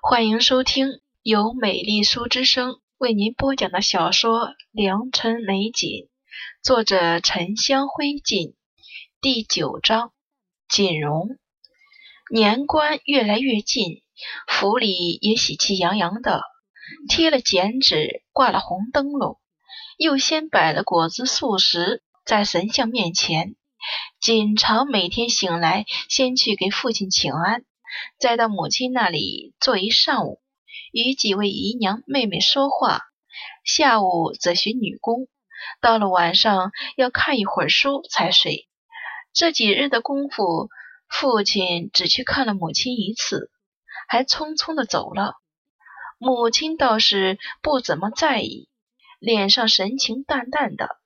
欢迎收听由美丽书之声为您播讲的小说《良辰美景》，作者沉香灰烬，第九章。锦荣，年关越来越近，府里也喜气洋洋的，贴了剪纸，挂了红灯笼，又先摆了果子素食在神像面前。锦朝每天醒来，先去给父亲请安。再到母亲那里坐一上午，与几位姨娘妹妹说话；下午则学女工，到了晚上要看一会儿书才睡。这几日的功夫，父亲只去看了母亲一次，还匆匆的走了。母亲倒是不怎么在意，脸上神情淡淡的。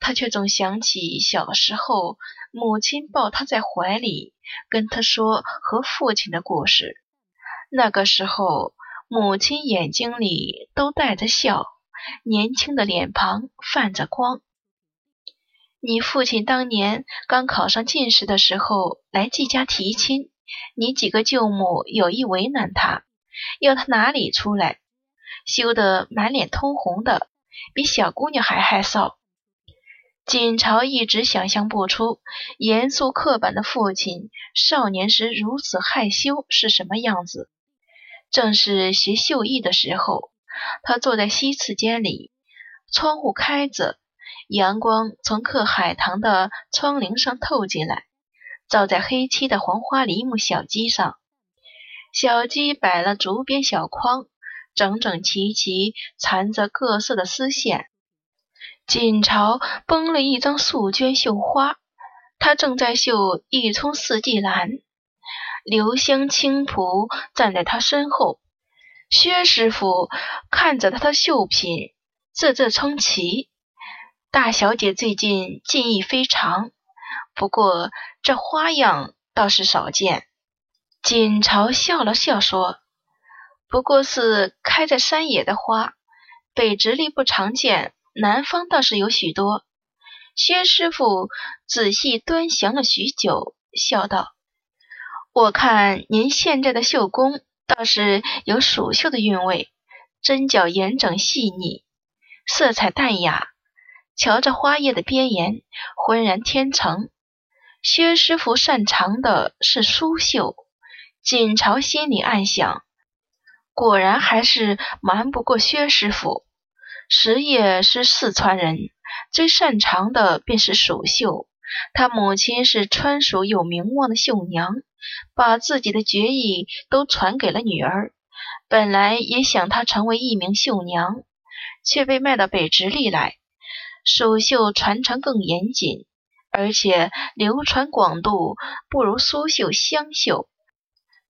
他却总想起小时候，母亲抱他在怀里，跟他说和父亲的故事。那个时候，母亲眼睛里都带着笑，年轻的脸庞泛着光。你父亲当年刚考上进士的时候来季家提亲，你几个舅母有意为难他，要他哪里出来，羞得满脸通红的，比小姑娘还害臊。锦朝一直想象不出严肃刻板的父亲少年时如此害羞是什么样子。正是学绣艺的时候，他坐在西次间里，窗户开着，阳光从刻海棠的窗棂上透进来，照在黑漆的黄花梨木小鸡上。小鸡摆了竹编小筐，整整齐齐缠着各色的丝线。锦朝绷了一张素绢绣花，他正在绣一丛四季兰。留香青仆站在他身后，薛师傅看着他的绣品，啧啧称奇。大小姐最近技艺非常，不过这花样倒是少见。锦朝笑了笑说：“不过是开在山野的花，北直隶不常见。”南方倒是有许多。薛师傅仔细端详了许久，笑道：“我看您现在的绣工倒是有蜀绣的韵味，针脚严整细腻，色彩淡雅。瞧这花叶的边沿，浑然天成。薛师傅擅长的是苏绣。”锦朝心里暗想：果然还是瞒不过薛师傅。石业是四川人，最擅长的便是蜀绣。他母亲是川蜀有名望的绣娘，把自己的绝艺都传给了女儿。本来也想她成为一名绣娘，却被卖到北直隶来。蜀绣传承更严谨，而且流传广度不如苏绣、湘绣，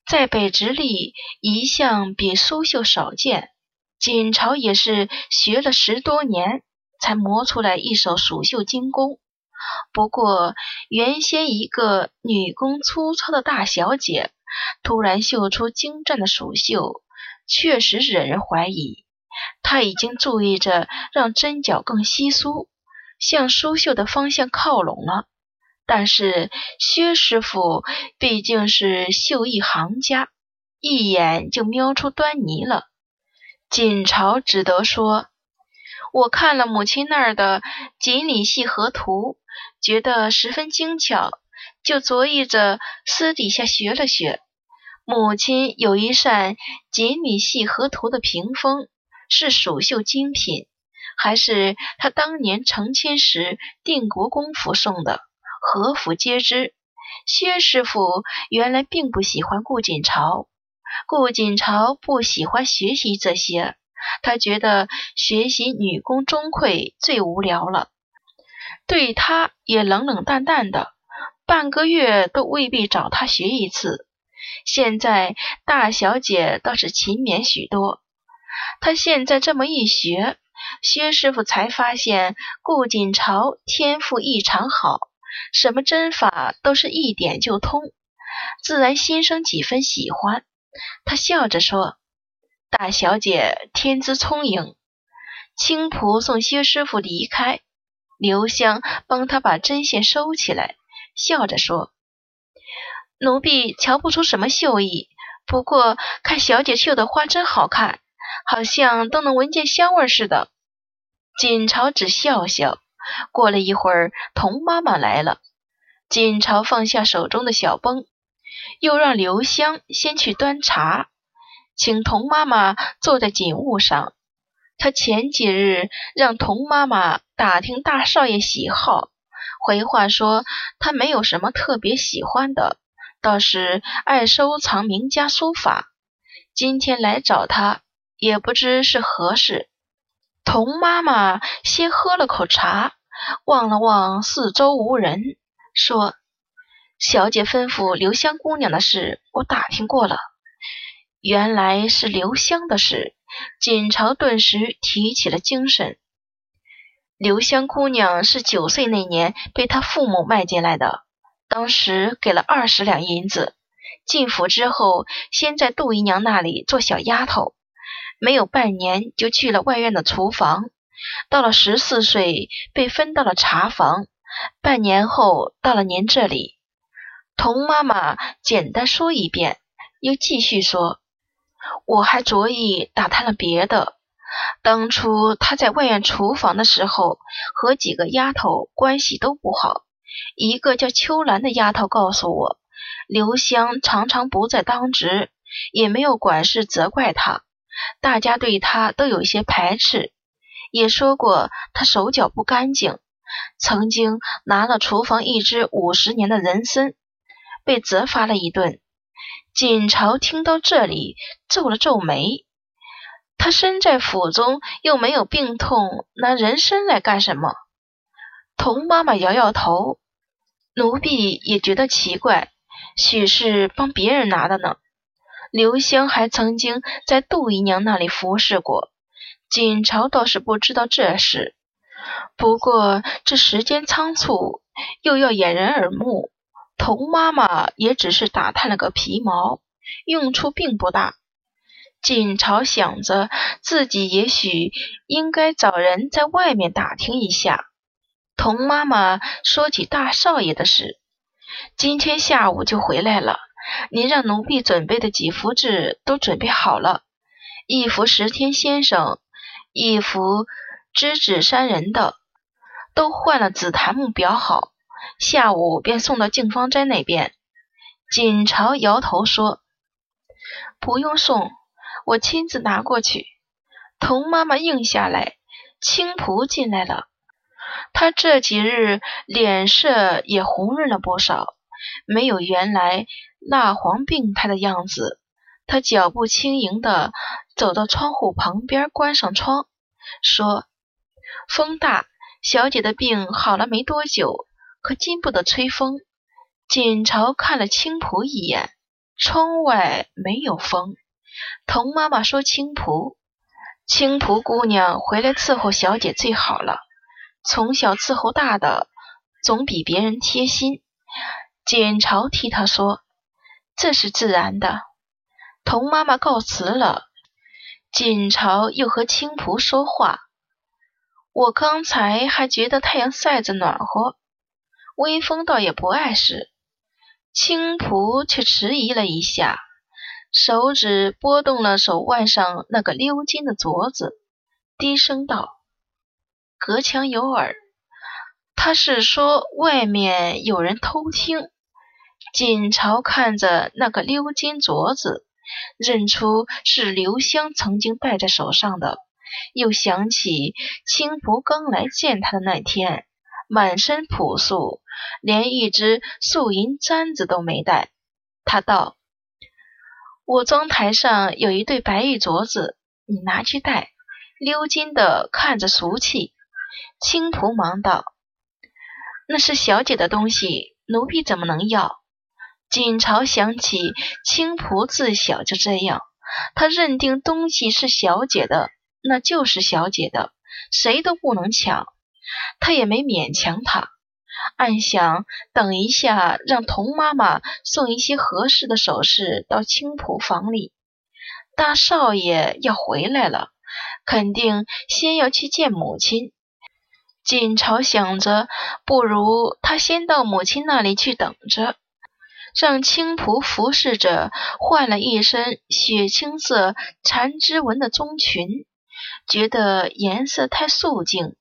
在北直隶一向比苏绣少见。锦朝也是学了十多年，才磨出来一手蜀绣精工。不过，原先一个女工粗糙的大小姐，突然绣出精湛的蜀绣，确实惹人怀疑。她已经注意着让针脚更稀疏，向苏绣的方向靠拢了。但是，薛师傅毕竟是绣艺行家，一眼就瞄出端倪了。锦朝只得说：“我看了母亲那儿的锦鲤戏河图，觉得十分精巧，就着意着私底下学了学。母亲有一扇锦鲤戏河图的屏风，是蜀绣精品，还是他当年成亲时定国公府送的，何府皆知。薛师傅原来并不喜欢顾锦朝。”顾锦朝不喜欢学习这些，他觉得学习女工钟馗最无聊了，对他也冷冷淡淡的，半个月都未必找他学一次。现在大小姐倒是勤勉许多，他现在这么一学，薛师傅才发现顾锦朝天赋异常好，什么针法都是一点就通，自然心生几分喜欢。他笑着说：“大小姐天资聪颖。”青仆送薛师傅离开，刘香帮他把针线收起来，笑着说：“奴婢瞧不出什么绣艺，不过看小姐绣的花真好看，好像都能闻见香味似的。锦朝只笑笑。过了一会儿，童妈妈来了。锦朝放下手中的小绷，又让刘香先去端茶，请童妈妈坐在锦物上。他前几日让童妈妈打听大少爷喜好，回话说他没有什么特别喜欢的，倒是爱收藏名家书法。今天来找他，也不知是何事。童妈妈先喝了口茶，望了望四周无人，说：“小姐吩咐留香姑娘的事，我打听过了，原来是留香的事。”锦朝顿时提起了精神。留香姑娘是九岁那年被她父母卖进来的，当时给了二十两银子。进府之后，先在杜姨娘那里做小丫头，没有半年就去了外院的厨房。到了十四岁，被分到了茶房。半年后，到了您这里。童妈妈简单说一遍，又继续说。我还着意打探了别的。当初他在外院厨房的时候，和几个丫头关系都不好。一个叫秋兰的丫头告诉我，刘香常常不在当值，也没有管事责怪他，大家对他都有些排斥，也说过他手脚不干净，曾经拿了厨房一只五十年的人参，被责罚了一顿。锦朝听到这里，皱了皱眉。他身在府中，又没有病痛，拿人参来干什么？童妈妈摇摇头。奴婢也觉得奇怪，许是帮别人拿的呢。刘香还曾经在杜姨娘那里服侍过，锦朝倒是不知道这事。不过这时间仓促，又要掩人耳目。童妈妈也只是打探了个皮毛，用处并不大。锦朝想着自己也许应该找人在外面打听一下。童妈妈说起大少爷的事，今天下午就回来了。您让奴婢准备的几幅字都准备好了，一幅石天先生，一幅知止山人的，都换了紫檀木裱好。下午便送到静芳斋那边。锦朝摇头说：“不用送，我亲自拿过去。”童妈妈应下来。青蒲进来了，他这几日脸色也红润了不少，没有原来蜡黄病态的样子。他脚步轻盈地走到窗户旁边，关上窗，说：“风大，小姐的病好了没多久。”可经不得吹风。锦朝看了青蒲一眼，窗外没有风。童妈妈说：“青蒲，青蒲姑娘回来伺候小姐最好了。从小伺候大的，总比别人贴心。”锦朝替她说：“这是自然的。”童妈妈告辞了。锦朝又和青蒲说话：“我刚才还觉得太阳晒着暖和。”微风倒也不碍事，青蒲却迟疑了一下，手指拨动了手腕上那个鎏金的镯子，低声道：“隔墙有耳。”他是说外面有人偷听。锦朝看着那个鎏金镯子，认出是刘香曾经戴在手上的，又想起青蒲刚来见他的那天。满身朴素，连一只素银簪子都没戴。他道：“我妆台上有一对白玉镯子，你拿去戴，鎏金的，看着俗气。”青蒲忙道：“那是小姐的东西，奴婢怎么能要？”锦朝想起青蒲自小就这样，他认定东西是小姐的，那就是小姐的，谁都不能抢。他也没勉强他，暗想等一下让童妈妈送一些合适的首饰到青浦房里。大少爷要回来了，肯定先要去见母亲。锦朝想着，不如他先到母亲那里去等着。让青仆服侍着换了一身血青色缠枝纹的棕裙，觉得颜色太素净，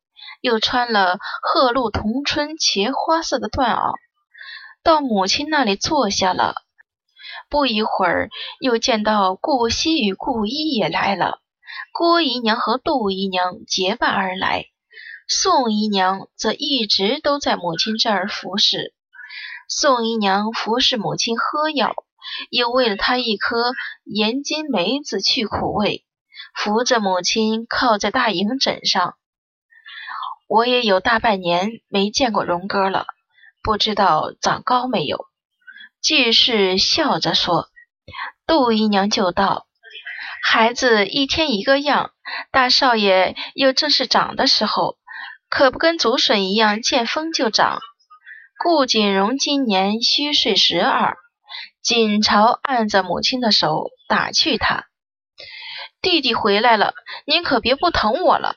又穿了鹤鹿同春茄花色的缎袄，到母亲那里坐下了。不一会儿，又见到顾惜与顾一也来了。郭姨娘和杜姨娘结伴而来，宋姨娘则一直都在母亲这儿服侍。宋姨娘服侍母亲喝药，又喂了她一颗盐金梅子去苦味，扶着母亲靠在大营枕上。我也有大半年没见过荣哥了，不知道长高没有。季氏笑着说：“杜姨娘就道，孩子一天一个样，大少爷又正是长的时候，可不跟竹笋一样见风就长。”顾锦荣今年虚岁十二，锦朝按着母亲的手打趣他：“弟弟回来了，您可别不疼我了。”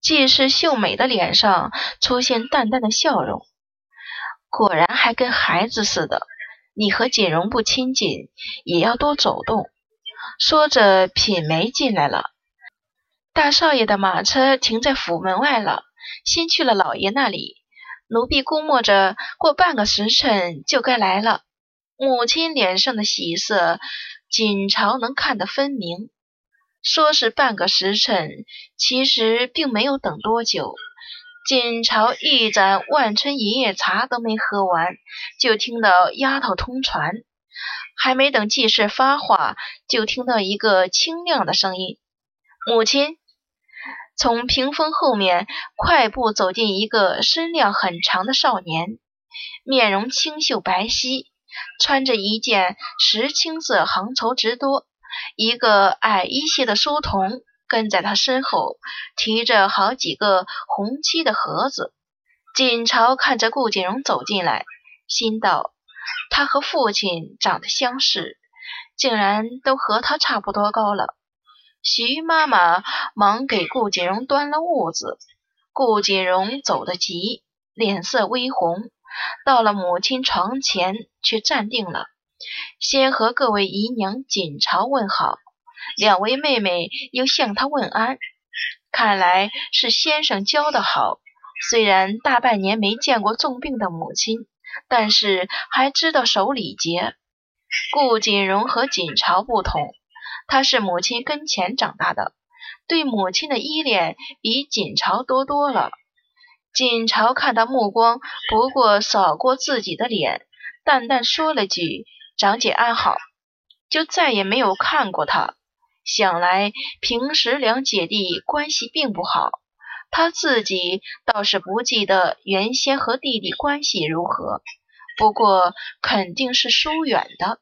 季氏秀美的脸上出现淡淡的笑容，果然还跟孩子似的。你和锦荣不亲近，也要多走动。说着，品梅进来了。大少爷的马车停在府门外了，先去了老爷那里。奴婢估摸着，过半个时辰就该来了。母亲脸上的喜色，锦朝能看得分明。说是半个时辰，其实并没有等多久。锦朝一盏万春一夜茶都没喝完，就听到丫头通传。还没等季氏发话，就听到一个清亮的声音：“母亲。”从屏风后面快步走进一个身量很长的少年，面容清秀白皙，穿着一件石青色横绸直裰，一个矮一些的书童。跟在他身后，提着好几个红漆的盒子。锦朝看着顾锦荣走进来，心道：他和父亲长得相似，竟然都和他差不多高了。徐妈妈忙给顾锦荣端了物子。顾锦荣走得急，脸色微红，到了母亲床前，却站定了，先和各位姨娘锦朝问好。两位妹妹又向他问安，看来是先生教的好。虽然大半年没见过重病的母亲，但是还知道守礼节。顾锦荣和锦朝不同，他是母亲跟前长大的，对母亲的依恋比锦朝多多了。锦朝看他目光不过扫过自己的脸，淡淡说了句“长姐安好”，就再也没有看过他。想来平时两姐弟关系并不好，他自己倒是不记得原先和弟弟关系如何，不过肯定是疏远的。